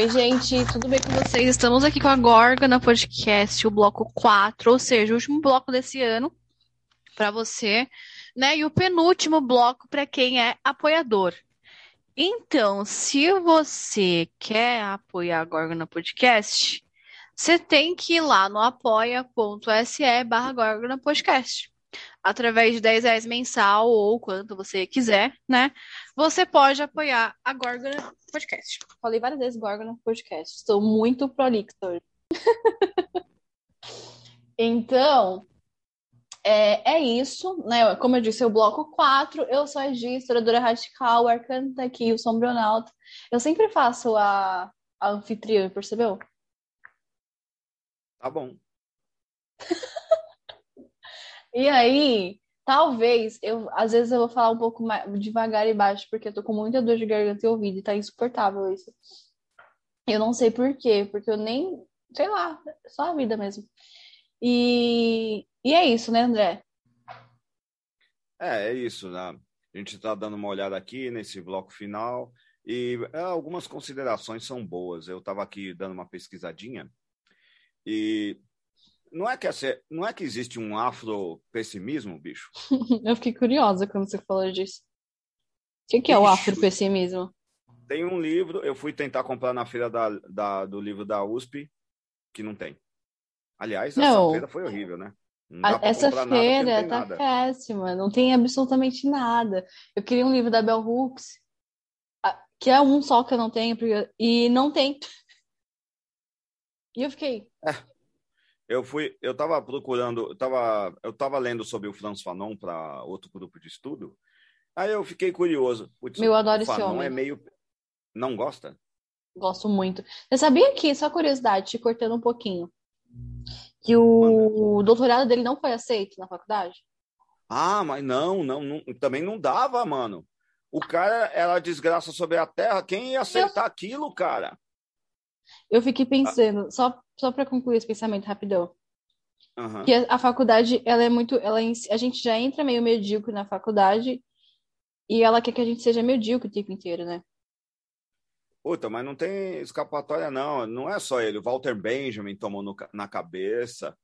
Oi, gente, tudo bem com vocês? Estamos aqui com a Gorga na podcast, o bloco 4, ou seja, o último bloco desse ano para você, né? E o penúltimo bloco para quem é apoiador. Então, se você quer apoiar a Gorga na podcast, você tem que ir lá no apoia.se barra Gorga na podcast através de 10 reais mensal ou quanto você quiser, né? Você pode apoiar a Gorgona Podcast. Falei várias vezes Gorgona Podcast. Estou muito prolixa hoje. então, é, é isso, né? Como eu disse, o bloco 4, eu sou a Gi, historiadora radical, tá aqui, o Sombronauta. Eu sempre faço a, a anfitriã, percebeu? Tá bom. E aí, talvez, eu às vezes eu vou falar um pouco mais devagar e baixo, porque eu tô com muita dor de garganta e ouvido, e tá insuportável isso. Eu não sei por quê, porque eu nem, sei lá, só a vida mesmo. E, e é isso, né, André? É, é isso, né? A gente está dando uma olhada aqui nesse bloco final e é, algumas considerações são boas. Eu estava aqui dando uma pesquisadinha e não é que essa, não é que existe um afro-pessimismo, bicho? Eu fiquei curiosa quando você falou disso. O que, que é o afro-pessimismo? Tem um livro, eu fui tentar comprar na feira da, da, do livro da USP, que não tem. Aliás, não. essa feira foi horrível, né? essa feira tá nada. péssima, não tem absolutamente nada. Eu queria um livro da Bell Hooks, que é um só que eu não tenho, e não tem. E eu fiquei. É, eu fui, eu estava procurando, eu estava eu tava lendo sobre o Franz Fanon para outro grupo de estudo. Aí eu fiquei curioso. Putz, Meu, adoro esse homem. é meio não gosta? Gosto muito. Você sabia que, só curiosidade, te cortando um pouquinho, que o Manda. doutorado dele não foi aceito na faculdade? Ah, mas não, não, não também não dava, mano. O cara era desgraça sobre a terra. Quem ia aceitar eu... aquilo, cara? Eu fiquei pensando, ah. só, só para concluir esse pensamento rapidão. Uhum. Que a, a, faculdade, ela é muito. Ela, é a gente já entra meio medíocre na faculdade e ela quer que a gente seja medíocre o tempo inteiro, né? Puta, mas não tem escapatória, não. Não é só ele. O Walter Benjamin tomou no, na cabeça.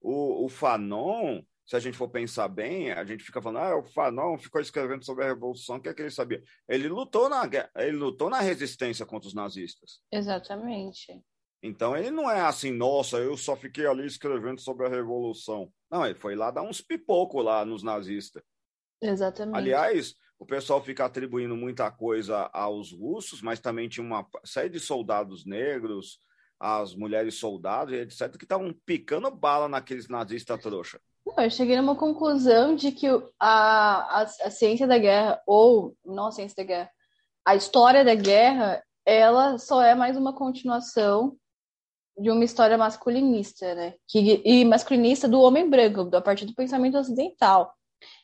O, o Fanon, se a gente for pensar bem, a gente fica falando, ah, o Fanon ficou escrevendo sobre a Revolução, o que é que ele sabia? Ele lutou na, ele lutou na resistência contra os nazistas. Exatamente. Então ele não é assim, nossa, eu só fiquei ali escrevendo sobre a Revolução. Não, ele foi lá dar uns pipocos lá nos nazistas. Exatamente. Aliás, o pessoal fica atribuindo muita coisa aos russos, mas também tinha uma série de soldados negros, as mulheres soldados, etc., que estavam picando bala naqueles nazistas trouxa. Eu cheguei numa conclusão de que a, a, a ciência da guerra, ou não a ciência da guerra, a história da guerra, ela só é mais uma continuação de uma história masculinista, né? Que, e masculinista do homem branco, a partir do pensamento ocidental.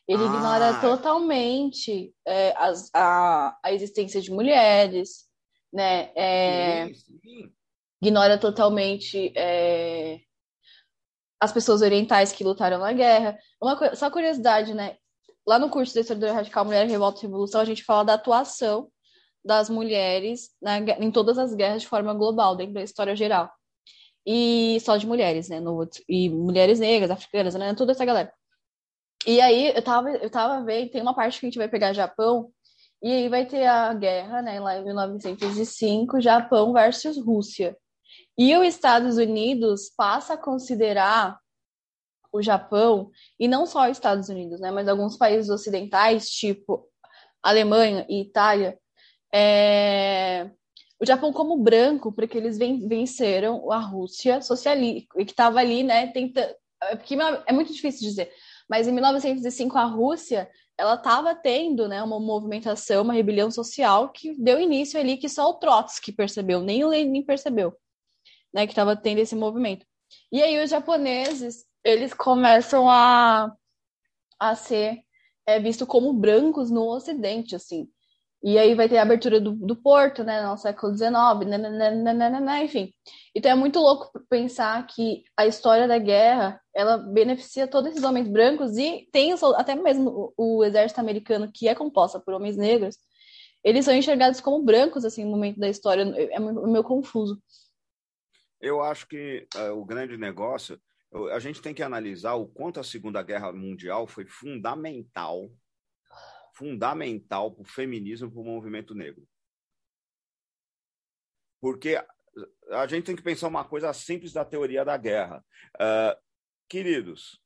Ele ah. ignora totalmente é, as, a, a existência de mulheres, né? É, sim, sim. Ignora totalmente é, as pessoas orientais que lutaram na guerra. Uma, só curiosidade, né? Lá no curso de História Radical Mulher, Revolta e Revolução, a gente fala da atuação das mulheres na, em todas as guerras de forma global, dentro da história geral. E só de mulheres, né? No, e mulheres negras, africanas, né? Toda essa galera. E aí, eu tava, eu tava vendo, tem uma parte que a gente vai pegar Japão, e aí vai ter a guerra, né? Lá em 1905, Japão versus Rússia. E os Estados Unidos passa a considerar o Japão, e não só os Estados Unidos, né, mas alguns países ocidentais, tipo Alemanha e Itália, é... o Japão como branco, porque eles venceram a Rússia socialista, que estava ali, né, tentando... É porque é muito difícil dizer, mas em 1905 a Rússia ela estava tendo né, uma movimentação, uma rebelião social que deu início ali que só o Trotsky percebeu, nem o Lenin percebeu né, que estava tendo esse movimento. E aí os japoneses, eles começam a, a ser é, visto como brancos no Ocidente, assim. E aí vai ter a abertura do, do porto, né, no século XIX, nananana, enfim. Então é muito louco pensar que a história da guerra, ela beneficia todos esses homens brancos e tem até mesmo o, o exército americano, que é composto por homens negros, eles são enxergados como brancos, assim, no momento da história. É meio confuso. Eu acho que uh, o grande negócio, a gente tem que analisar o quanto a Segunda Guerra Mundial foi fundamental, fundamental para o feminismo, para o movimento negro. Porque a gente tem que pensar uma coisa simples da teoria da guerra. Uh, queridos,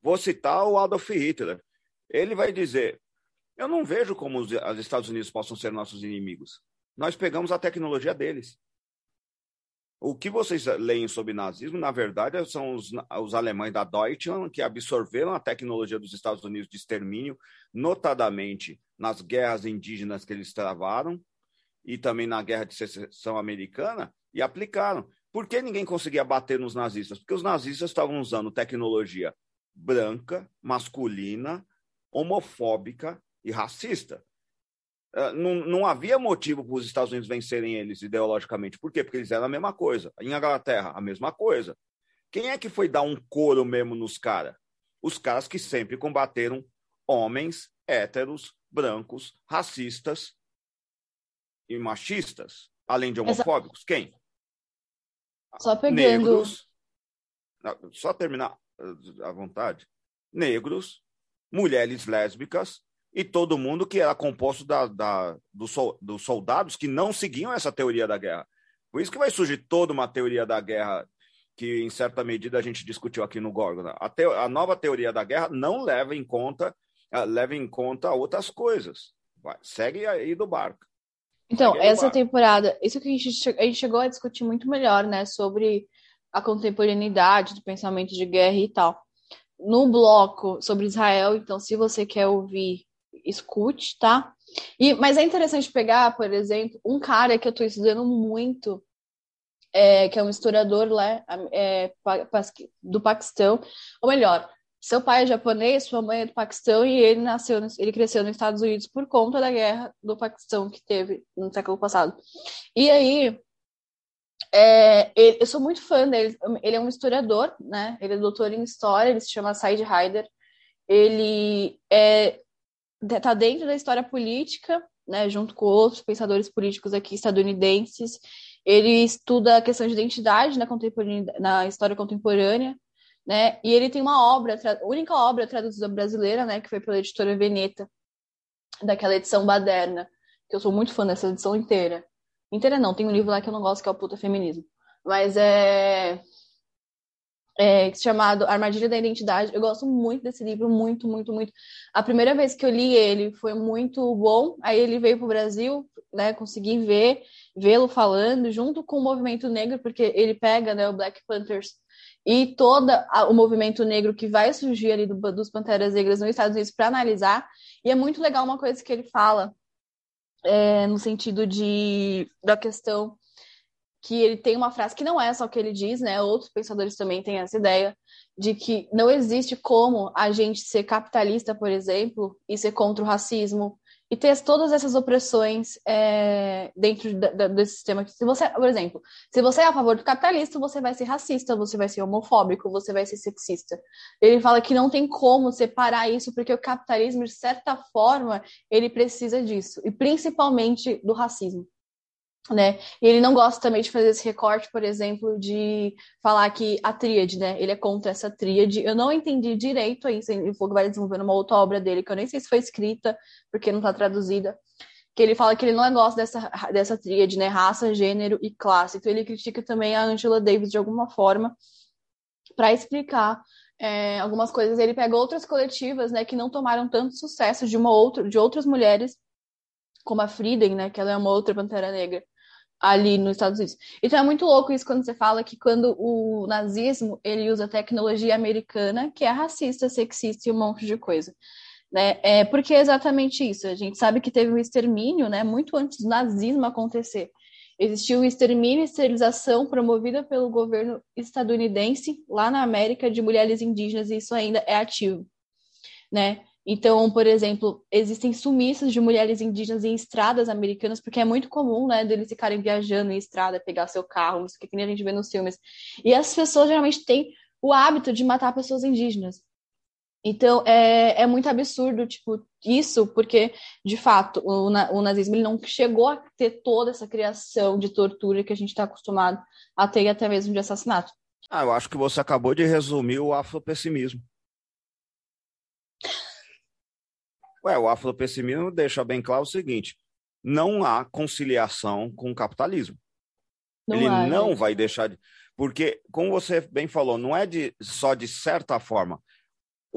vou citar o Adolf Hitler. Ele vai dizer: Eu não vejo como os, os Estados Unidos possam ser nossos inimigos. Nós pegamos a tecnologia deles. O que vocês leem sobre nazismo, na verdade, são os, os alemães da Deutschland que absorveram a tecnologia dos Estados Unidos de extermínio, notadamente nas guerras indígenas que eles travaram, e também na Guerra de Secessão Americana e aplicaram. Por que ninguém conseguia bater nos nazistas? Porque os nazistas estavam usando tecnologia branca, masculina, homofóbica e racista. Uh, não, não, havia motivo para os Estados Unidos vencerem eles ideologicamente. Por quê? Porque eles eram a mesma coisa. Em Inglaterra, a mesma coisa. Quem é que foi dar um couro mesmo nos caras? Os caras que sempre combateram homens héteros, brancos, racistas e machistas, além de homofóbicos? Exato. Quem? Só pegando. Negros. Só terminar à vontade. Negros, mulheres lésbicas e todo mundo que era composto da, da, do, dos soldados que não seguiam essa teoria da guerra. Por isso que vai surgir toda uma teoria da guerra que, em certa medida, a gente discutiu aqui no Gorgon. A, te, a nova teoria da guerra não leva em conta, leva em conta outras coisas. Vai, segue aí do barco. Então, essa temporada, isso que a gente, a gente chegou a discutir muito melhor, né, sobre a contemporaneidade do pensamento de guerra e tal. No bloco sobre Israel, então, se você quer ouvir, escute, tá? E, mas é interessante pegar, por exemplo, um cara que eu estou estudando muito, é, que é um historiador lá é, do Paquistão, ou melhor, seu pai é japonês, sua mãe é do Paquistão e ele nasceu, ele cresceu nos Estados Unidos por conta da guerra do Paquistão que teve no século passado. E aí, é, ele, eu sou muito fã dele. Ele é um historiador, né? Ele é doutor em história, ele se chama Said Haider. Ele é tá dentro da história política, né? Junto com outros pensadores políticos aqui estadunidenses. Ele estuda a questão de identidade na, na história contemporânea né? E ele tem uma obra, única obra traduzida brasileira, né, que foi pela editora Veneta, daquela edição baderna, que eu sou muito fã dessa edição inteira. Inteira não, tem um livro lá que eu não gosto, que é o Puta Feminismo. Mas é, é chamado Armadilha da Identidade. Eu gosto muito desse livro, muito, muito, muito. A primeira vez que eu li ele foi muito bom. Aí ele veio para o Brasil, né? Consegui ver, vê-lo falando junto com o movimento negro, porque ele pega, né, o Black Panthers e todo o movimento negro que vai surgir ali do, dos Panteras Negras nos Estados Unidos para analisar. E é muito legal uma coisa que ele fala, é, no sentido de da questão que ele tem uma frase que não é só o que ele diz, né? Outros pensadores também têm essa ideia de que não existe como a gente ser capitalista, por exemplo, e ser contra o racismo, e ter todas essas opressões é, dentro da, desse sistema. Se você, por exemplo, se você é a favor do capitalista, você vai ser racista, você vai ser homofóbico, você vai ser sexista. Ele fala que não tem como separar isso, porque o capitalismo, de certa forma, ele precisa disso, e principalmente do racismo né? E ele não gosta também de fazer esse recorte, por exemplo, de falar que a tríade, né? Ele é contra essa tríade. Eu não entendi direito isso. Ele falou vai desenvolver uma outra obra dele, que eu nem sei se foi escrita, porque não está traduzida. Que ele fala que ele não gosta dessa, dessa tríade, né? Raça, gênero e classe. Então ele critica também a Angela Davis de alguma forma para explicar é, algumas coisas. Ele pega outras coletivas, né, que não tomaram tanto sucesso de uma outra, de outras mulheres, como a Frieden, né, que ela é uma outra pantera negra ali nos Estados Unidos. Então é muito louco isso quando você fala que quando o nazismo ele usa tecnologia americana que é racista, sexista e um monte de coisa. Né? É porque é exatamente isso. A gente sabe que teve um extermínio, né? Muito antes do nazismo acontecer. Existiu um extermínio e esterilização promovida pelo governo estadunidense lá na América de mulheres indígenas e isso ainda é ativo, né? Então, por exemplo, existem sumiços de mulheres indígenas em estradas americanas, porque é muito comum, né, deles ficarem viajando em estrada, pegar seu carro, isso que, a gente vê nos filmes. E as pessoas geralmente têm o hábito de matar pessoas indígenas. Então, é, é muito absurdo, tipo, isso, porque, de fato, o, o nazismo ele não chegou a ter toda essa criação de tortura que a gente está acostumado a ter, até mesmo de assassinato. Ah, eu acho que você acabou de resumir o afropessimismo. Ué, o afropessimismo deixa bem claro o seguinte: não há conciliação com o capitalismo. Não Ele há, não vai deixar de. Porque, como você bem falou, não é de, só de certa forma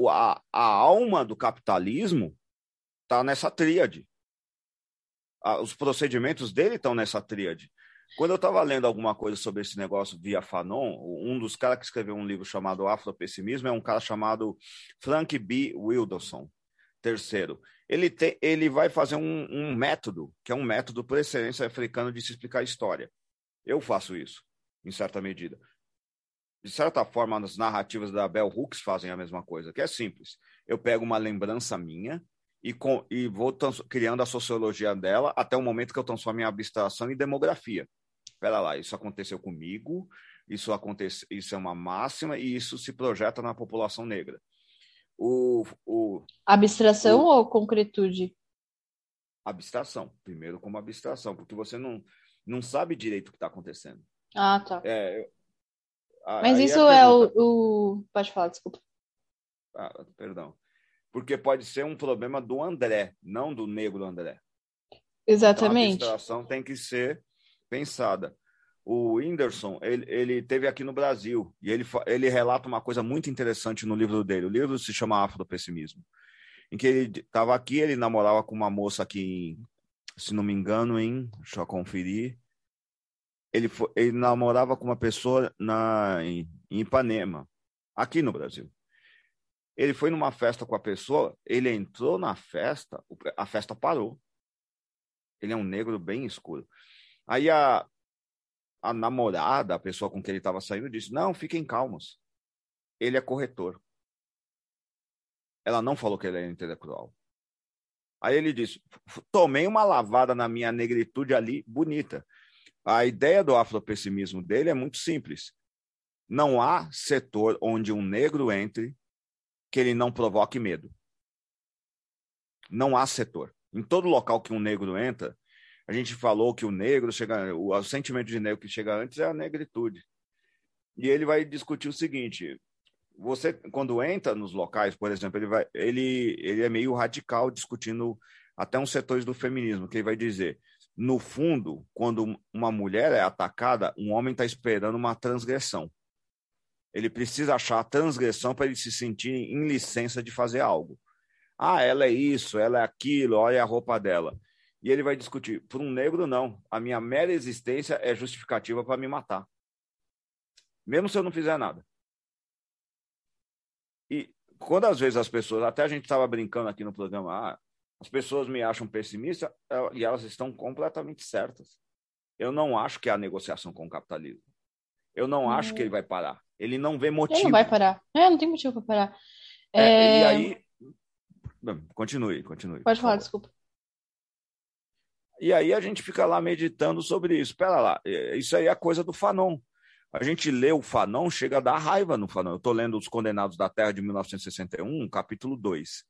a, a alma do capitalismo está nessa tríade. Os procedimentos dele estão nessa tríade. Quando eu estava lendo alguma coisa sobre esse negócio via Fanon, um dos caras que escreveu um livro chamado Afropessimismo é um cara chamado Frank B. Wilderson, terceiro. Ele, te, ele vai fazer um, um método, que é um método por excelência africano de se explicar história. Eu faço isso, em certa medida de certa forma, as narrativas da Bell Hooks fazem a mesma coisa, que é simples. Eu pego uma lembrança minha e, com, e vou criando a sociologia dela até o momento que eu transformo em abstração e demografia. Espera lá, isso aconteceu comigo, isso, acontece, isso é uma máxima e isso se projeta na população negra. O, o, abstração o, ou concretude? Abstração. Primeiro como abstração, porque você não, não sabe direito o que está acontecendo. Ah, tá. É, mas isso é o, o, Pode falar, desculpa. Ah, perdão. Porque pode ser um problema do André, não do negro André. Exatamente. Então, a abstração tem que ser pensada. O Whindersson, ele, ele teve aqui no Brasil e ele, ele relata uma coisa muito interessante no livro dele. O livro se chama Afropessimismo. Em que ele estava aqui, ele namorava com uma moça aqui, se não me engano, em. Deixa eu conferir ele, foi, ele namorava com uma pessoa na, em, em Ipanema, aqui no Brasil. Ele foi numa festa com a pessoa, ele entrou na festa, a festa parou. Ele é um negro bem escuro. Aí a, a namorada, a pessoa com quem ele estava saindo, disse: Não, fiquem calmos. Ele é corretor. Ela não falou que ele é intelectual. Aí ele disse: Tomei uma lavada na minha negritude ali, bonita. A ideia do afropessimismo dele é muito simples. Não há setor onde um negro entre que ele não provoque medo. Não há setor. Em todo local que um negro entra, a gente falou que o negro chega, o, o sentimento de negro que chega antes é a negritude. E ele vai discutir o seguinte: você quando entra nos locais, por exemplo, ele vai, ele, ele é meio radical discutindo até uns setores do feminismo, que ele vai dizer: no fundo, quando uma mulher é atacada, um homem está esperando uma transgressão. Ele precisa achar a transgressão para ele se sentir em licença de fazer algo. Ah, ela é isso, ela é aquilo, olha a roupa dela. E ele vai discutir. Para um negro, não. A minha mera existência é justificativa para me matar. Mesmo se eu não fizer nada. E quando às vezes as pessoas, até a gente estava brincando aqui no programa, ah, as pessoas me acham pessimista é, e elas estão completamente certas. Eu não acho que há negociação com o capitalismo. Eu não acho que ele vai parar. Ele não vê motivo. Ele não vai parar. É, não tem motivo para parar. É, é... E aí. Continue, continue. Pode falar, desculpa. E aí a gente fica lá meditando sobre isso. Espera lá, é, isso aí é coisa do Fanon. A gente lê o Fanon, chega a dar raiva no Fanon. Eu estou lendo Os Condenados da Terra de 1961, capítulo 2.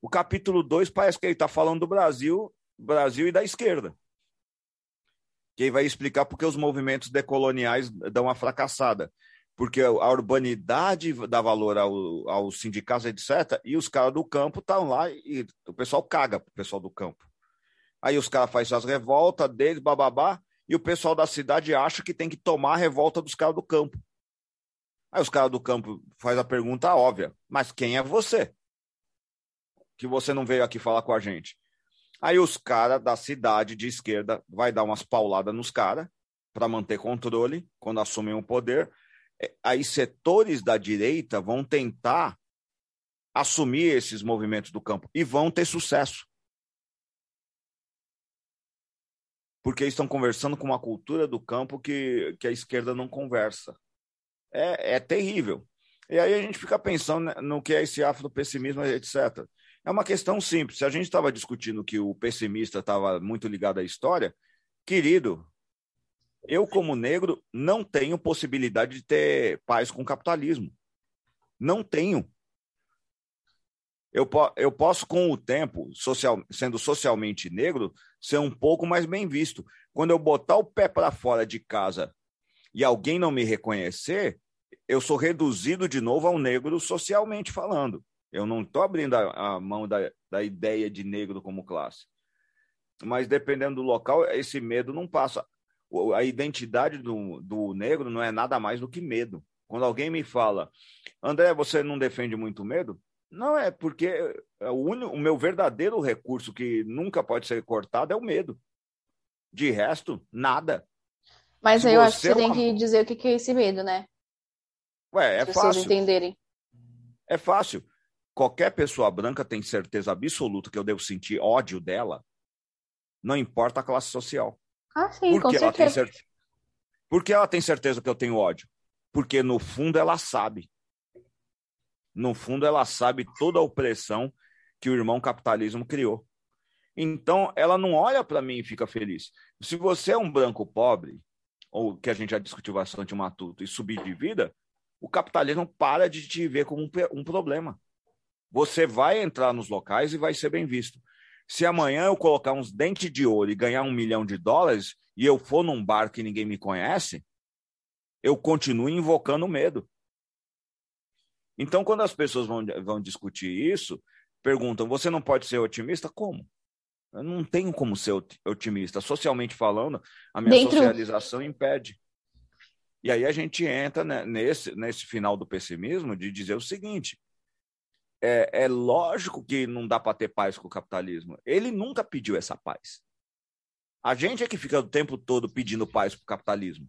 O capítulo 2 parece que ele está falando do Brasil, Brasil e da esquerda. Que vai explicar porque os movimentos decoloniais dão uma fracassada. Porque a urbanidade dá valor ao, aos sindicatos, etc. E os caras do campo estão lá e o pessoal caga pro pessoal do campo. Aí os caras fazem as revoltas deles, bababá, e o pessoal da cidade acha que tem que tomar a revolta dos caras do campo. Aí os caras do campo faz a pergunta óbvia: mas quem é você? que você não veio aqui falar com a gente? Aí os caras da cidade de esquerda vai dar umas pauladas nos caras para manter controle quando assumem o poder. É, aí setores da direita vão tentar assumir esses movimentos do campo e vão ter sucesso. Porque estão conversando com uma cultura do campo que, que a esquerda não conversa. É, é terrível. E aí a gente fica pensando no que é esse afropessimismo, etc. É uma questão simples. Se a gente estava discutindo que o pessimista estava muito ligado à história, querido, eu, como negro, não tenho possibilidade de ter paz com o capitalismo. Não tenho. Eu, eu posso, com o tempo, social, sendo socialmente negro, ser um pouco mais bem visto. Quando eu botar o pé para fora de casa e alguém não me reconhecer, eu sou reduzido de novo ao negro socialmente falando. Eu não estou abrindo a, a mão da, da ideia de negro como classe. Mas dependendo do local, esse medo não passa. A identidade do, do negro não é nada mais do que medo. Quando alguém me fala, André, você não defende muito medo? Não, é porque é o, único, o meu verdadeiro recurso que nunca pode ser cortado é o medo. De resto, nada. Mas Se aí eu acho que você é tem que dizer o que é esse medo, né? Ué, é fácil. entenderem. É fácil. Qualquer pessoa branca tem certeza absoluta que eu devo sentir ódio dela, não importa a classe social. Ah, sim, Por com certeza. Ela tem certeza? Por que ela tem certeza que eu tenho ódio? Porque no fundo ela sabe no fundo, ela sabe toda a opressão que o irmão capitalismo criou. Então, ela não olha para mim e fica feliz. Se você é um branco pobre, ou que a gente já discutiu bastante matuto, e subir de vida, o capitalismo para de te ver como um problema. Você vai entrar nos locais e vai ser bem visto. Se amanhã eu colocar uns dentes de ouro e ganhar um milhão de dólares, e eu for num bar que ninguém me conhece, eu continuo invocando medo. Então, quando as pessoas vão, vão discutir isso, perguntam: você não pode ser otimista? Como? Eu não tenho como ser otimista. Socialmente falando, a minha Dentro... socialização impede. E aí a gente entra né, nesse, nesse final do pessimismo de dizer o seguinte: é, é lógico que não dá para ter paz com o capitalismo. Ele nunca pediu essa paz. A gente é que fica o tempo todo pedindo paz para o capitalismo.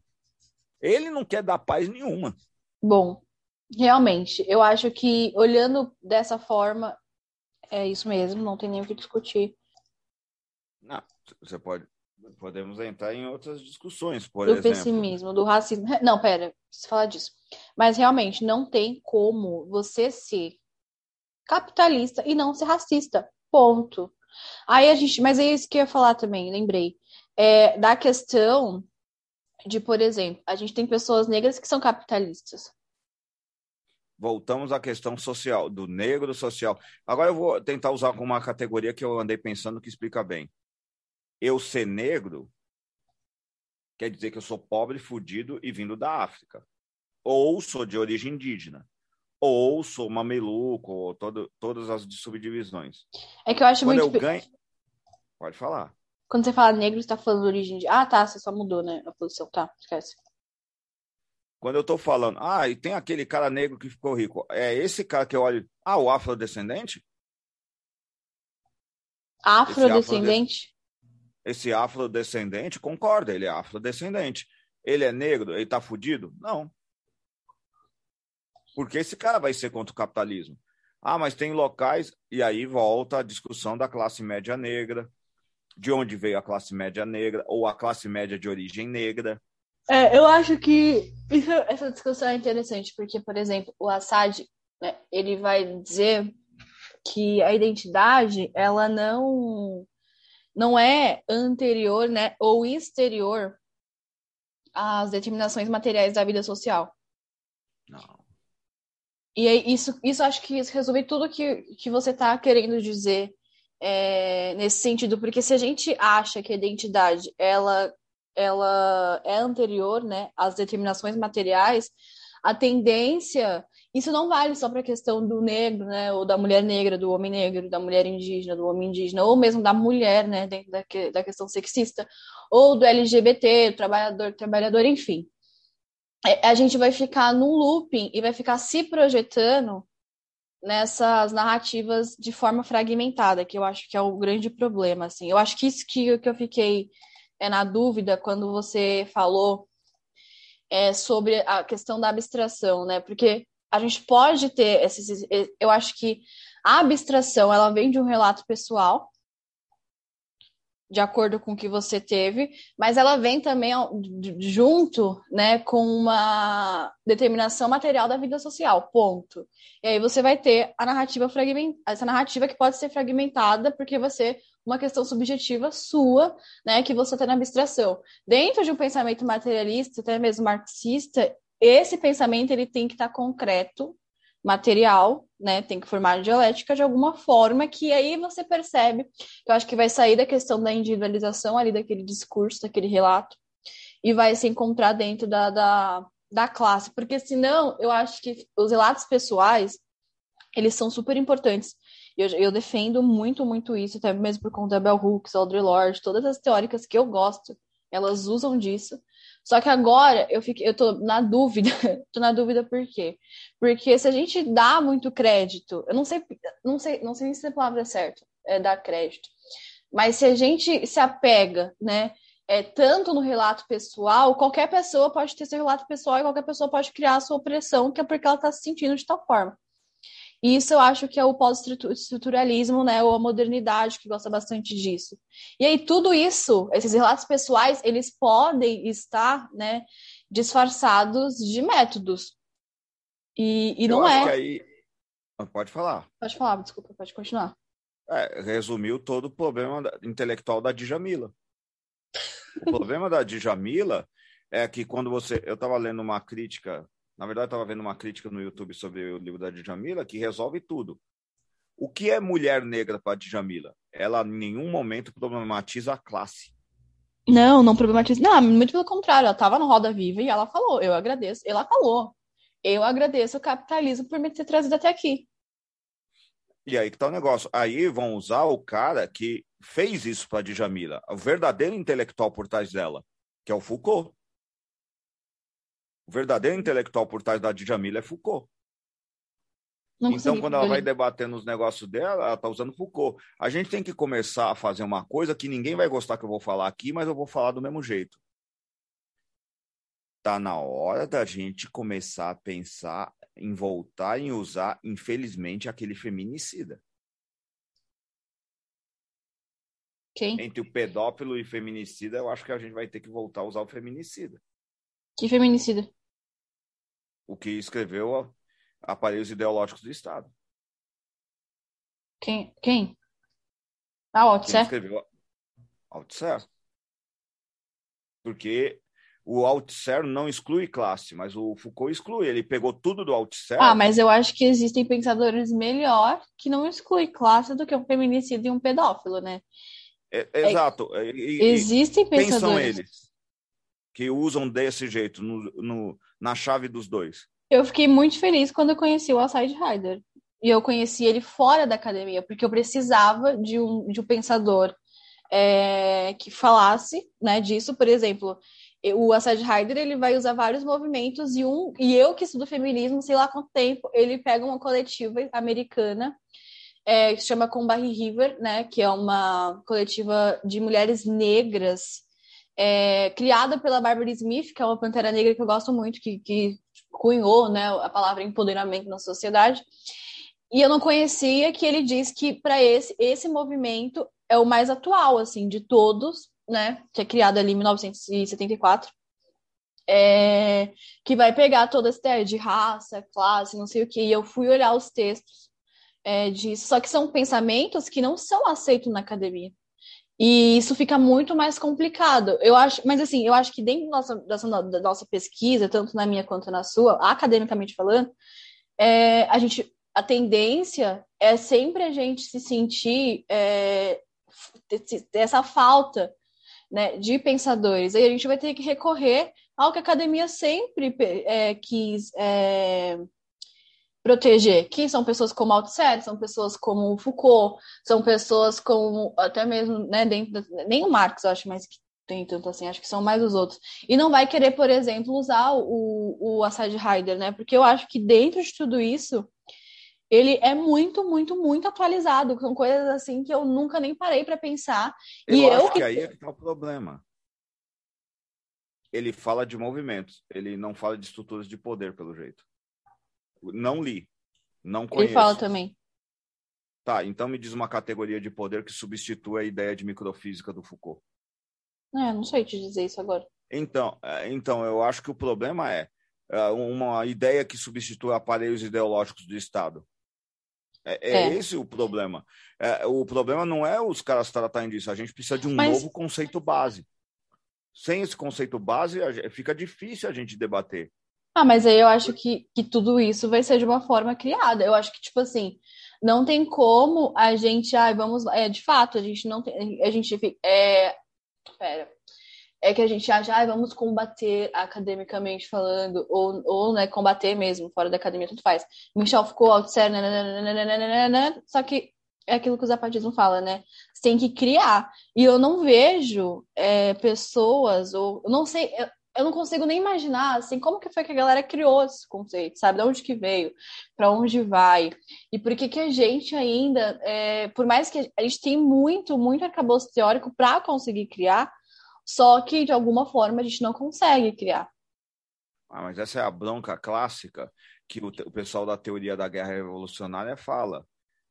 Ele não quer dar paz nenhuma. Bom, Realmente, eu acho que olhando dessa forma, é isso mesmo, não tem nem o que discutir. Não, você pode. Podemos entrar em outras discussões, por do exemplo. Do pessimismo, do racismo. Não, pera, preciso falar disso. Mas realmente, não tem como você ser capitalista e não ser racista. Ponto. Aí a gente. Mas é isso que eu ia falar também, lembrei. É, da questão de, por exemplo, a gente tem pessoas negras que são capitalistas voltamos à questão social, do negro social. Agora eu vou tentar usar uma categoria que eu andei pensando que explica bem. Eu ser negro quer dizer que eu sou pobre, fudido e vindo da África. Ou sou de origem indígena. Ou sou mameluco, ou todo, todas as subdivisões. É que eu acho Quando muito... eu ganho... Pode falar. Quando você fala negro, você está falando de origem de... Ah, tá, você só mudou, né, a posição. Tá, esquece. Quando eu estou falando, ah, e tem aquele cara negro que ficou rico, é esse cara que eu olho, ah, o afrodescendente? Afrodescendente? Esse afrodescendente, concorda, ele é afrodescendente. Ele é negro, ele tá fudido? Não. Porque esse cara vai ser contra o capitalismo. Ah, mas tem locais, e aí volta a discussão da classe média negra, de onde veio a classe média negra, ou a classe média de origem negra. É, eu acho que isso, essa discussão é interessante, porque, por exemplo, o Assad, né, ele vai dizer que a identidade, ela não, não é anterior, né, ou exterior às determinações materiais da vida social. Não. E aí, isso, isso acho que isso resume tudo que, que você está querendo dizer é, nesse sentido, porque se a gente acha que a identidade, ela ela é anterior né, às determinações materiais, a tendência, isso não vale só para a questão do negro, né, ou da mulher negra, do homem negro, da mulher indígena, do homem indígena, ou mesmo da mulher, né, dentro da, da questão sexista, ou do LGBT, do trabalhador, trabalhador, enfim. É, a gente vai ficar num looping e vai ficar se projetando nessas narrativas de forma fragmentada, que eu acho que é o grande problema, assim. Eu acho que isso que, que eu fiquei é, na dúvida quando você falou é, sobre a questão da abstração, né? Porque a gente pode ter esses. Eu acho que a abstração ela vem de um relato pessoal, de acordo com o que você teve, mas ela vem também junto, né, com uma determinação material da vida social, ponto. E aí você vai ter a narrativa fragmentada, essa narrativa que pode ser fragmentada porque você uma questão subjetiva sua, né, que você tem na abstração. Dentro de um pensamento materialista, até mesmo marxista, esse pensamento ele tem que estar concreto, material, né? Tem que formar dialética de alguma forma, que aí você percebe, que eu acho que vai sair da questão da individualização ali daquele discurso, daquele relato, e vai se encontrar dentro da, da, da classe. Porque senão, eu acho que os relatos pessoais, eles são super importantes. Eu, eu defendo muito, muito isso, até mesmo por conta da Bell Hooks, Audre Lorde, todas as teóricas que eu gosto, elas usam disso. Só que agora eu fiquei, eu tô na dúvida. tô na dúvida por quê? Porque se a gente dá muito crédito, eu não sei, não sei, não sei se a palavra é certa, é dar crédito. Mas se a gente se apega, né, é, tanto no relato pessoal, qualquer pessoa pode ter seu relato pessoal e qualquer pessoa pode criar a sua opressão, que é porque ela está se sentindo de tal forma. E isso eu acho que é o pós-estruturalismo, né, ou a modernidade que gosta bastante disso. E aí tudo isso, esses relatos pessoais, eles podem estar, né, disfarçados de métodos. E, e não é. Aí... Pode falar. Pode falar, desculpa, pode continuar. É, resumiu todo o problema intelectual da Djamila. O problema da Djamila é que quando você. Eu estava lendo uma crítica na verdade, estava vendo uma crítica no YouTube sobre o livro da Djamila que resolve tudo. O que é mulher negra para Djamila? Ela em nenhum momento problematiza a classe. Não, não problematiza. Não, muito pelo contrário. Ela estava no Roda Viva e ela falou: Eu agradeço. Ela falou: Eu agradeço o capitalismo por me ter trazido até aqui. E aí que tá o negócio. Aí vão usar o cara que fez isso para Djamila, o verdadeiro intelectual por trás dela, que é o Foucault. O verdadeiro intelectual por trás da Djamila é Foucault. Não então, quando ela vai debatendo os negócios dela, ela está usando Foucault. A gente tem que começar a fazer uma coisa que ninguém vai gostar que eu vou falar aqui, mas eu vou falar do mesmo jeito. Tá na hora da gente começar a pensar em voltar em usar, infelizmente, aquele feminicida. Quem? Entre o pedófilo e feminicida, eu acho que a gente vai ter que voltar a usar o feminicida. Que feminicida? O que escreveu Aparelhos Ideológicos do Estado. Quem? Quem? Ah, Althusser? Quem escreveu Althusser. Porque o Althusser não exclui classe, mas o Foucault exclui. Ele pegou tudo do Althusser. Ah, mas eu acho que existem pensadores melhor que não exclui classe do que um feminicida e um pedófilo, né? É, exato. É, e, existem pensadores. Quem são eles? Que usam desse jeito, no, no, na chave dos dois? Eu fiquei muito feliz quando eu conheci o Aside Rider. E eu conheci ele fora da academia, porque eu precisava de um, de um pensador é, que falasse né, disso. Por exemplo, o Aside Rider ele vai usar vários movimentos e um e eu que estudo feminismo, sei lá quanto tempo, ele pega uma coletiva americana é, que se chama Combahee River, né, que é uma coletiva de mulheres negras é, criada pela Barbara Smith, que é uma pantera negra que eu gosto muito, que, que cunhou né, a palavra empoderamento na sociedade. E eu não conhecia que ele diz que para esse esse movimento é o mais atual assim de todos, né, que é criado ali em 1974. É, que vai pegar toda essa ideia de raça, classe, não sei o que. E eu fui olhar os textos é, disso, só que são pensamentos que não são aceitos na academia. E isso fica muito mais complicado. Eu acho, mas assim, eu acho que dentro da nossa, da nossa pesquisa, tanto na minha quanto na sua, academicamente falando, é, a gente a tendência é sempre a gente se sentir é, essa falta né, de pensadores. Aí a gente vai ter que recorrer ao que a academia sempre é, quis é, proteger, que são pessoas como Althusser, são pessoas como Foucault, são pessoas como até mesmo, né, dentro da, nem o Marx, eu acho, mas que tem tanto assim, acho que são mais os outros. E não vai querer, por exemplo, usar o, o Assad Rider, né? Porque eu acho que dentro de tudo isso, ele é muito, muito, muito atualizado. São coisas assim que eu nunca nem parei para pensar. Eu e acho eu que aí é que tá o problema. Ele fala de movimentos, ele não fala de estruturas de poder, pelo jeito. Não li. Não conheço. Ele fala também. Tá, então me diz uma categoria de poder que substitua a ideia de microfísica do Foucault. É, não sei te dizer isso agora. Então, é, então eu acho que o problema é, é uma ideia que substitui aparelhos ideológicos do Estado. É, é, é. esse o problema. É, o problema não é os caras tratarem disso, a gente precisa de um Mas... novo conceito base. Sem esse conceito base, fica difícil a gente debater. Ah, mas aí eu acho que, que tudo isso vai ser de uma forma criada. Eu acho que, tipo assim, não tem como a gente, ai, vamos, é, de fato, a gente não tem, a gente, é, pera, é que a gente acha, ah, vamos combater academicamente falando, ou, ou né, combater mesmo, fora da academia, tudo faz. Michel Foucault, Althusser, só que é aquilo que o zapatismo fala, né? Você tem que criar. E eu não vejo é, pessoas, ou eu não sei, eu, não consigo nem imaginar, assim, como que foi que a galera criou esse conceito, sabe? De onde que veio, para onde vai, e por que que a gente ainda, é, por mais que a gente tem muito, muito arcabouço teórico para conseguir criar, só que, de alguma forma, a gente não consegue criar. Ah, mas essa é a bronca clássica que o, o pessoal da teoria da guerra revolucionária fala.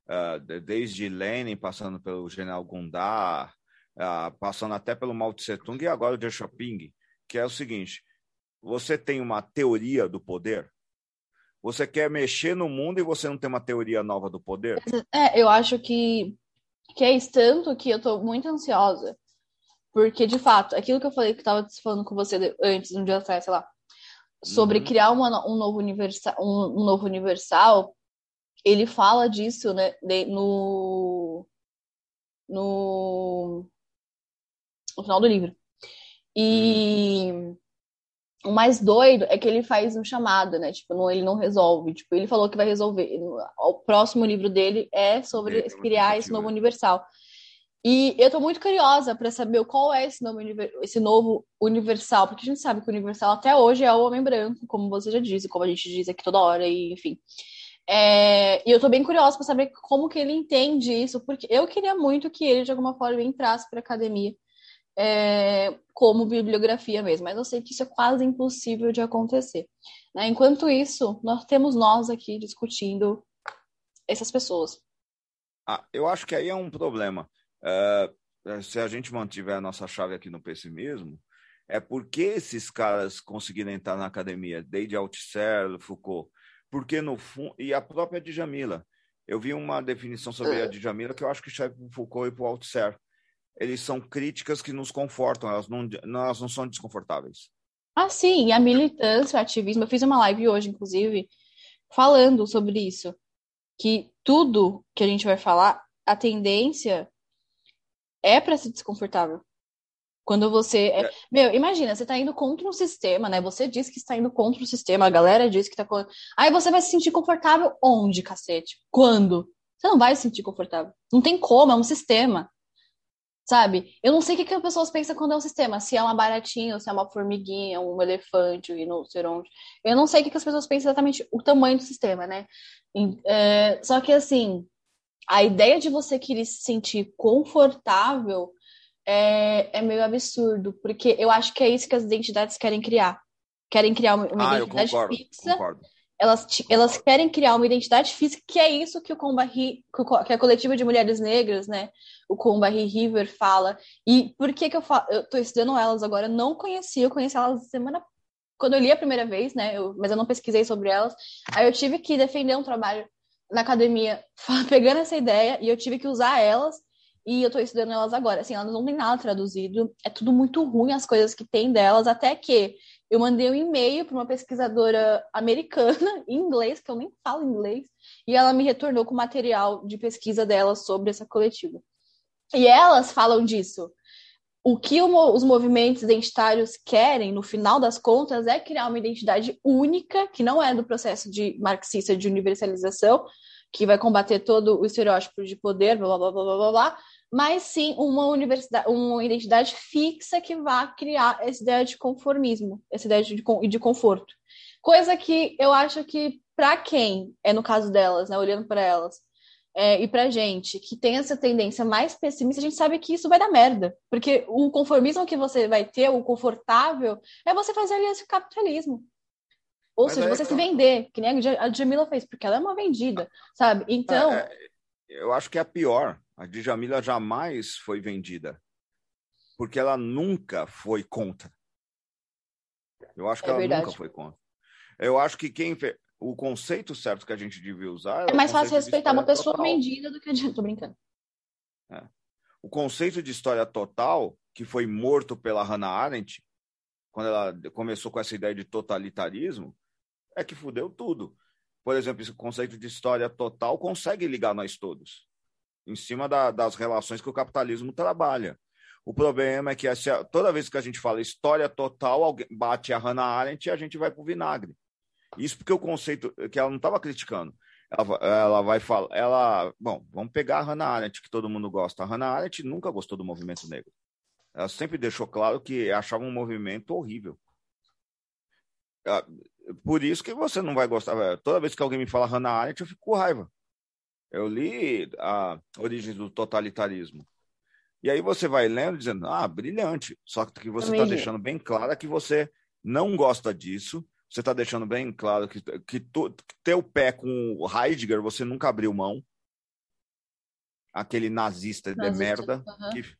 Uh, desde Lenin, passando pelo general Gundar, uh, passando até pelo Mao Tse Tung e agora o Deng Xiaoping, que é o seguinte, você tem uma teoria do poder, você quer mexer no mundo e você não tem uma teoria nova do poder? É, eu acho que, que é isso tanto que eu estou muito ansiosa porque, de fato, aquilo que eu falei que estava falando com você antes, um dia atrás, sei lá, sobre uhum. criar uma, um, novo universal, um, um, novo universal, ele fala disso, né, de, no, no, no final do livro. E uhum. o mais doido é que ele faz um chamado, né? Tipo, não, ele não resolve. Tipo, ele falou que vai resolver. O próximo livro dele é sobre é criar esse novo universal. E eu tô muito curiosa para saber qual é esse, nome, esse novo universal, porque a gente sabe que o universal até hoje é o homem branco, como você já disse, como a gente diz aqui toda hora, e enfim. É, e eu tô bem curiosa para saber como que ele entende isso, porque eu queria muito que ele, de alguma forma, entrasse para academia é, como bibliografia mesmo, mas eu sei que isso é quase impossível de acontecer. Né? Enquanto isso, nós temos nós aqui discutindo essas pessoas. Ah, eu acho que aí é um problema Uh, se a gente mantiver a nossa chave aqui no pessimismo, é porque esses caras conseguiram entrar na academia, desde Althusser, Foucault, porque no fundo, e a própria Djamila. Eu vi uma definição sobre a Djamila que eu acho que serve para o Foucault e para o Althusser. Eles são críticas que nos confortam, elas não, elas não são desconfortáveis. Ah, sim, e a militância, o ativismo. Eu fiz uma live hoje, inclusive, falando sobre isso. Que tudo que a gente vai falar, a tendência é para ser desconfortável. Quando você. É... É. Meu, imagina, você tá indo contra um sistema, né? Você diz que está indo contra o sistema, a galera diz que tá. Aí você vai se sentir confortável onde, cacete? Quando? Você não vai se sentir confortável. Não tem como, é um sistema. Sabe? Eu não sei o que, que as pessoas pensam quando é um sistema. Se é uma baratinha, se é uma formiguinha, um elefante, um rinoceronte. Eu não sei o que, que as pessoas pensam exatamente o tamanho do sistema, né? É... Só que assim a ideia de você querer se sentir confortável é, é meio absurdo, porque eu acho que é isso que as identidades querem criar. Querem criar uma, uma ah, identidade concordo, fixa. Concordo. Elas, elas querem criar uma identidade física, que é isso que o Combari, que a coletiva de mulheres negras, né, o Combari River fala. E por que que eu falo, eu tô estudando elas agora, não conhecia, eu conheci elas semana quando eu li a primeira vez, né, eu, mas eu não pesquisei sobre elas. Aí eu tive que defender um trabalho na academia pegando essa ideia e eu tive que usar elas e eu tô estudando elas agora. Assim, elas não têm nada traduzido, é tudo muito ruim as coisas que tem delas, até que eu mandei um e-mail para uma pesquisadora americana em inglês, que eu nem falo inglês, e ela me retornou com material de pesquisa dela sobre essa coletiva. E elas falam disso. O que os movimentos identitários querem, no final das contas, é criar uma identidade única, que não é do processo de marxista de universalização, que vai combater todo o estereótipo de poder, blá blá blá blá blá, blá mas sim uma universidade, uma identidade fixa que vai criar essa ideia de conformismo, essa ideia de, de conforto. Coisa que eu acho que, para quem é no caso delas, né, olhando para elas, é, e pra gente que tem essa tendência mais pessimista, a gente sabe que isso vai dar merda. Porque o conformismo que você vai ter, o confortável, é você fazer aliança com o capitalismo. Ou Mas seja, é, você se vender, que nem a Djamila fez, porque ela é uma vendida, sabe? Então. É, é, eu acho que é a pior. A Djamila jamais foi vendida. Porque ela nunca foi contra. Eu acho que é ela verdade. nunca foi contra. Eu acho que quem. O conceito certo que a gente devia usar. É, é mais fácil respeitar uma pessoa total. vendida do que a. Tô brincando. É. O conceito de história total, que foi morto pela Hannah Arendt, quando ela começou com essa ideia de totalitarismo, é que fudeu tudo. Por exemplo, esse conceito de história total consegue ligar nós todos, em cima da, das relações que o capitalismo trabalha. O problema é que essa, toda vez que a gente fala história total, alguém bate a Hannah Arendt e a gente vai para o vinagre. Isso porque o conceito que ela não estava criticando. Ela, ela, vai falar, ela, bom, vamos pegar a Hannah Arendt que todo mundo gosta. A Hannah Arendt nunca gostou do movimento negro. Ela sempre deixou claro que achava um movimento horrível. Por isso que você não vai gostar. Toda vez que alguém me fala Hannah Arendt, eu fico com raiva. Eu li a Origem do Totalitarismo. E aí você vai lendo dizendo, ah, brilhante. Só que você está deixando bem claro que você não gosta disso. Você está deixando bem claro que, que, que teu pé com o Heidegger você nunca abriu mão. Aquele nazista, nazista de merda. Que,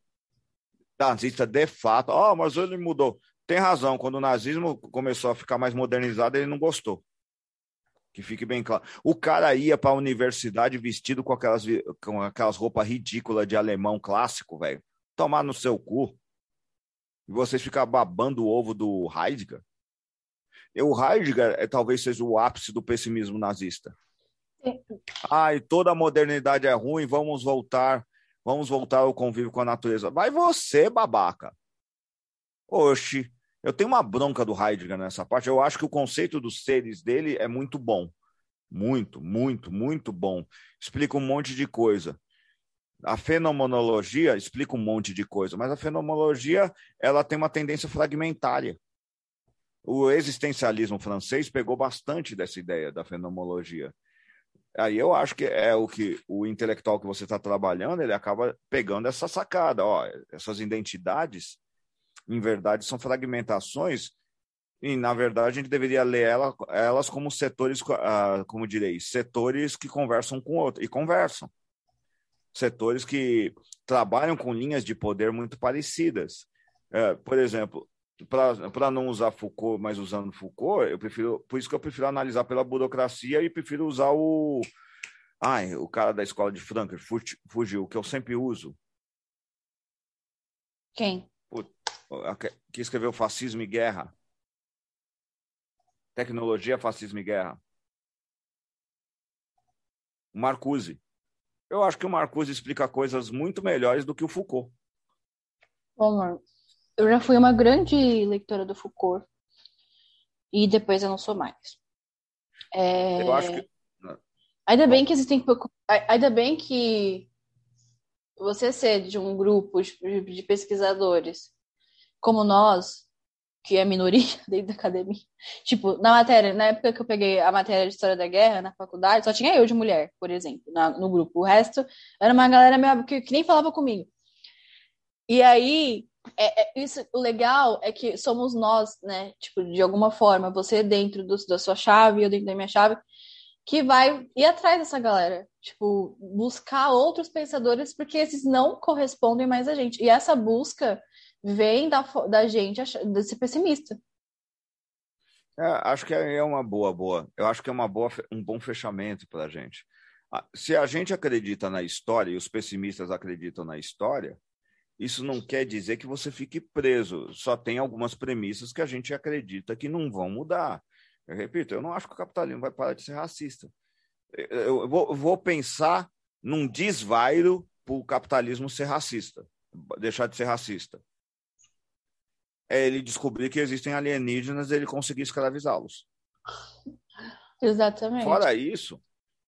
nazista de fato. Ah, oh, mas ele mudou. Tem razão, quando o nazismo começou a ficar mais modernizado, ele não gostou. Que fique bem claro. O cara ia para a universidade vestido com aquelas, com aquelas roupas ridículas de alemão clássico, velho. Tomar no seu cu. E vocês ficam babando o ovo do Heidegger. E o Heidegger é, talvez seja o ápice do pessimismo nazista. Ai, toda a modernidade é ruim, vamos voltar, vamos voltar ao convívio com a natureza. Vai você, babaca. Oxi, eu tenho uma bronca do Heidegger nessa parte. Eu acho que o conceito dos seres dele é muito bom. Muito, muito, muito bom. Explica um monte de coisa. A fenomenologia explica um monte de coisa, mas a fenomenologia ela tem uma tendência fragmentária. O existencialismo francês pegou bastante dessa ideia da fenomenologia. Aí eu acho que é o que o intelectual que você está trabalhando, ele acaba pegando essa sacada, ó, essas identidades em verdade, são fragmentações e, na verdade, a gente deveria ler ela, elas como setores, uh, como direi, setores que conversam com outro, e conversam. Setores que trabalham com linhas de poder muito parecidas. Uh, por exemplo, para não usar Foucault, mas usando Foucault, eu prefiro, por isso que eu prefiro analisar pela burocracia e prefiro usar o. Ai, o cara da escola de Frankfurt fugiu, que eu sempre uso. Quem? Que escreveu Fascismo e Guerra. Tecnologia, Fascismo e Guerra. O Marcuse. Eu acho que o Marcuse explica coisas muito melhores do que o Foucault. Bom, eu já fui uma grande leitora do Foucault. E depois eu não sou mais. É... Eu acho que. Ainda bem que existem. Ainda bem que você ser de um grupo de pesquisadores como nós, que é minoria dentro da academia. Tipo, na matéria, na época que eu peguei a matéria de História da Guerra na faculdade, só tinha eu de mulher, por exemplo, na, no grupo. O resto era uma galera que, que nem falava comigo. E aí, é, é, isso, o legal é que somos nós, né? Tipo, de alguma forma, você dentro do, da sua chave, eu dentro da minha chave, que vai ir atrás dessa galera. Tipo, buscar outros pensadores, porque esses não correspondem mais a gente. E essa busca vem da, da gente de ser pessimista. É, acho que é uma boa, boa. Eu acho que é uma boa, um bom fechamento para a gente. Ah, se a gente acredita na história e os pessimistas acreditam na história, isso não quer dizer que você fique preso. Só tem algumas premissas que a gente acredita que não vão mudar. Eu repito, eu não acho que o capitalismo vai parar de ser racista. Eu vou, vou pensar num desvairo para o capitalismo ser racista, deixar de ser racista é ele descobrir que existem alienígenas e ele conseguir escravizá-los. Exatamente. Fora isso,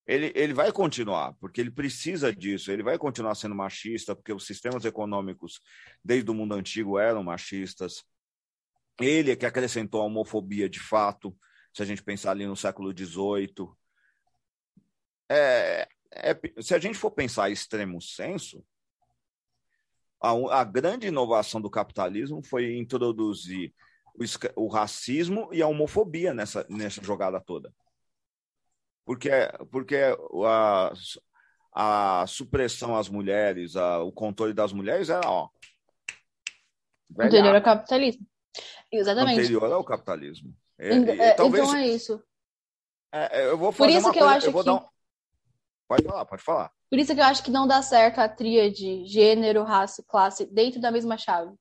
ele, ele vai continuar, porque ele precisa disso, ele vai continuar sendo machista, porque os sistemas econômicos, desde o mundo antigo, eram machistas. Ele é que acrescentou a homofobia de fato, se a gente pensar ali no século XVIII. É, é, se a gente for pensar extremo senso, a, a grande inovação do capitalismo foi introduzir o, o, racismo e a homofobia nessa, nessa jogada toda. Porque, porque a, a supressão às mulheres, a, o controle das mulheres era, ó. Anterior ao capitalismo. Exatamente. Anterior ao capitalismo. É, é, talvez, então é isso. É, eu vou fazer Por isso que coisa, eu acho eu que. Um... Pode falar, pode falar. Por isso que eu acho que não dá certo a tríade gênero, raça, classe dentro da mesma chave.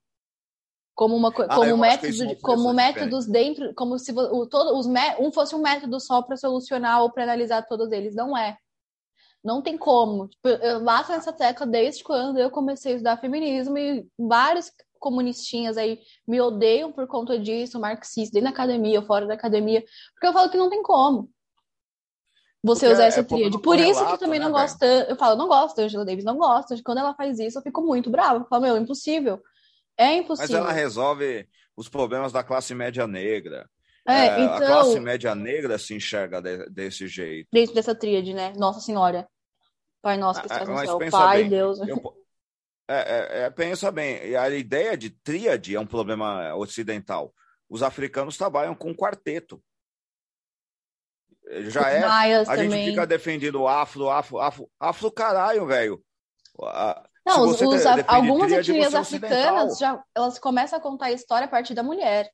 como uma ah, como método como métodos dentro como se o, todo, os um fosse um método só para solucionar ou para analisar todos eles. Não é. Não tem como. Tipo, eu bato nessa tecla desde quando eu comecei a estudar feminismo e vários comunistinhas aí me odeiam por conta disso marxistas dentro da academia ou fora da academia porque eu falo que não tem como você porque usar essa é tríade. Por isso que eu também né, não gosto. Eu falo, não gosto da Angela Davis, não gosto. Quando ela faz isso, eu fico muito brava. Eu falo, meu, impossível. É impossível. Mas ela resolve os problemas da classe média negra. É, é, então, a classe média negra se enxerga de, desse jeito. Dentro dessa tríade, né? Nossa Senhora. Pai nosso que ah, estás no céu. Pai, bem, Deus. Eu, é, é, é, pensa bem, a ideia de tríade é um problema ocidental. Os africanos trabalham com quarteto. Já é. a também. gente fica defendendo o afro, afro, afro, afro caralho, velho. Não, os, os, algumas etnias africanas já elas começam a contar a história a partir da mulher.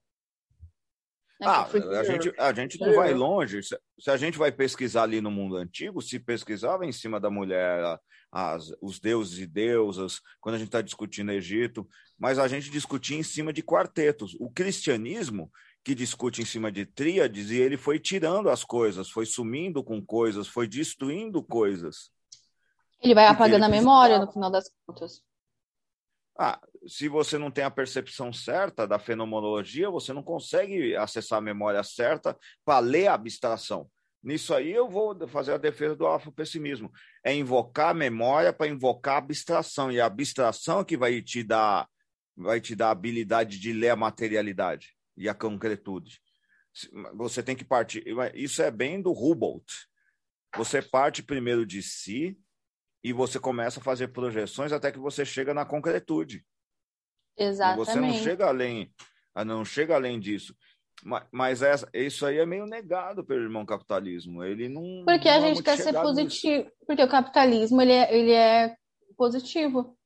Né, ah, a gente, a gente não vai longe. Se, se, a gente vai pesquisar ali no mundo antigo, se pesquisava em cima da mulher as, os deuses e deusas, quando a gente está discutindo Egito, mas a gente discutia em cima de quartetos. O cristianismo, que discute em cima de tríades, e ele foi tirando as coisas, foi sumindo com coisas, foi destruindo coisas. Ele vai apagando ele a memória no final das contas. Ah, se você não tem a percepção certa da fenomenologia, você não consegue acessar a memória certa para ler a abstração. Nisso aí eu vou fazer a defesa do afropessimismo. É invocar a memória para invocar a abstração. E a abstração é que vai te dar vai te dar a habilidade de ler a materialidade e a concretude. Você tem que partir. Isso é bem do Humboldt. Você parte primeiro de si, e você começa a fazer projeções até que você chega na concretude. Exatamente. E você não chega além, ah, não chega além disso. Mas, mas essa, isso aí é meio negado pelo irmão capitalismo. Ele não. Porque não a é gente quer ser positivo. Nisso. Porque o capitalismo ele é, ele é positivo.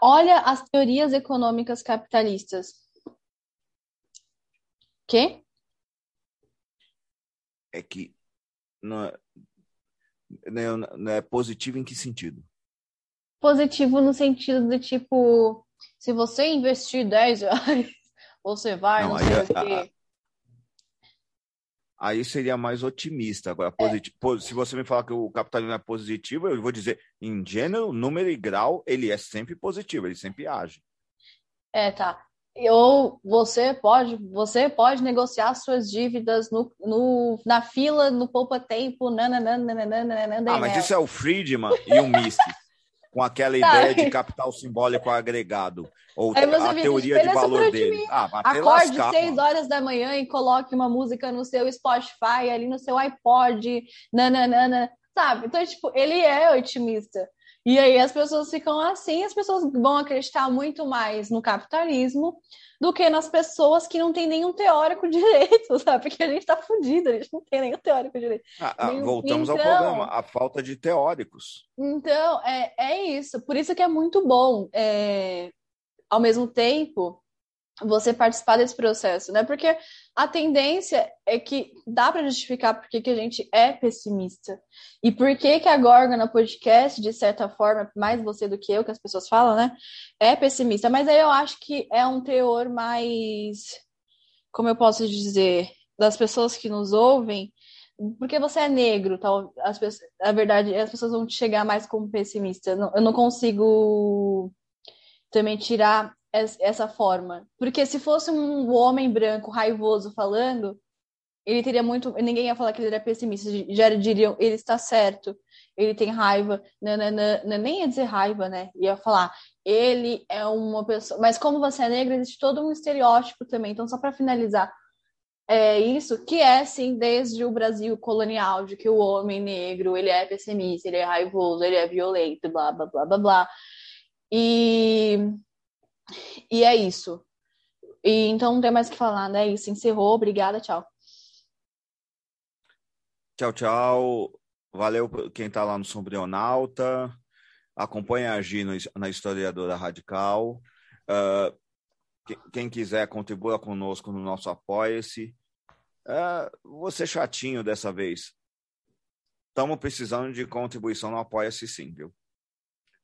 Olha as teorias econômicas capitalistas. Quê? É que não, né, né, positivo em que sentido? Positivo no sentido de tipo, se você investir 10 reais, você vai, não, não sei aí, o quê. Aí seria mais otimista. Agora, é. positivo, se você me falar que o capitalismo é positivo, eu vou dizer, em gênero, número e grau, ele é sempre positivo, ele sempre age. É, tá ou você pode você pode negociar suas dívidas no, no na fila no poupa tempo ah mas isso é o Friedman e o Mises com aquela ideia de capital simbólico agregado ou a teoria de valor dele de ah, acorde lascar, seis horas da manhã e coloque uma música no seu Spotify ali no seu iPod nananana sabe então tipo ele é otimista e aí as pessoas ficam assim, as pessoas vão acreditar muito mais no capitalismo do que nas pessoas que não tem nenhum teórico direito, sabe? Porque a gente tá fudido, a gente não tem nenhum teórico direito. Ah, ah, voltamos então, ao problema, a falta de teóricos. Então, é, é isso. Por isso que é muito bom, é, ao mesmo tempo, você participar desse processo, né? Porque a tendência é que dá para justificar por que a gente é pessimista. E por que que a Gorga no podcast, de certa forma, mais você do que eu, que as pessoas falam, né? É pessimista. Mas aí eu acho que é um teor mais, como eu posso dizer, das pessoas que nos ouvem, porque você é negro, tal, as pessoas, a verdade, as pessoas vão te chegar mais como pessimista. Eu não consigo também tirar essa forma. Porque se fosse um homem branco raivoso falando, ele teria muito. Ninguém ia falar que ele era pessimista, já diriam, ele está certo, ele tem raiva. Nem ia dizer raiva, né? Ia falar, ele é uma pessoa. Mas como você é negro, existe todo um estereótipo também. Então, só para finalizar, é isso que é, sim, desde o Brasil colonial, de que o homem negro ele é pessimista, ele é raivoso, ele é violento, blá, blá, blá, blá, blá. E e é isso. E então não tem mais o que falar, né? Isso encerrou. Obrigada, tchau. Tchau, tchau. Valeu quem está lá no Sombrionauta. Acompanha a Gi na Historiadora Radical. Uh, quem quiser, contribua conosco no nosso Apoia-se. Uh, vou ser chatinho dessa vez. Estamos precisando de contribuição no Apoia-se sim, viu?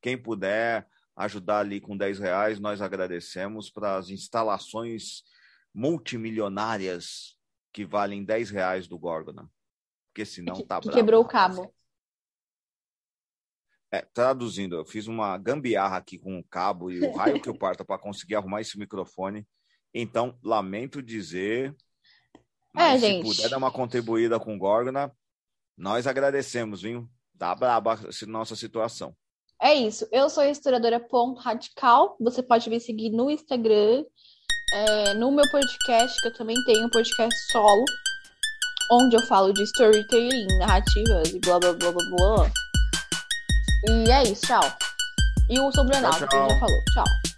Quem puder, ajudar ali com 10 reais, nós agradecemos para as instalações multimilionárias que valem 10 reais do Gorgona. Porque senão tá que quebrou o cabo. É, traduzindo, eu fiz uma gambiarra aqui com o cabo e o raio que eu parto para conseguir arrumar esse microfone. Então, lamento dizer. É, se gente. puder dar uma contribuída com o Gorgona, nós agradecemos, viu? Tá braba a nossa situação. É isso. Eu sou a historiadora Ponto Radical. Você pode me seguir no Instagram, é, no meu podcast, que eu também tenho um podcast solo, onde eu falo de storytelling, narrativas e blá blá blá blá blá. E é isso, tchau. E o sobrenome, que já falou. Tchau.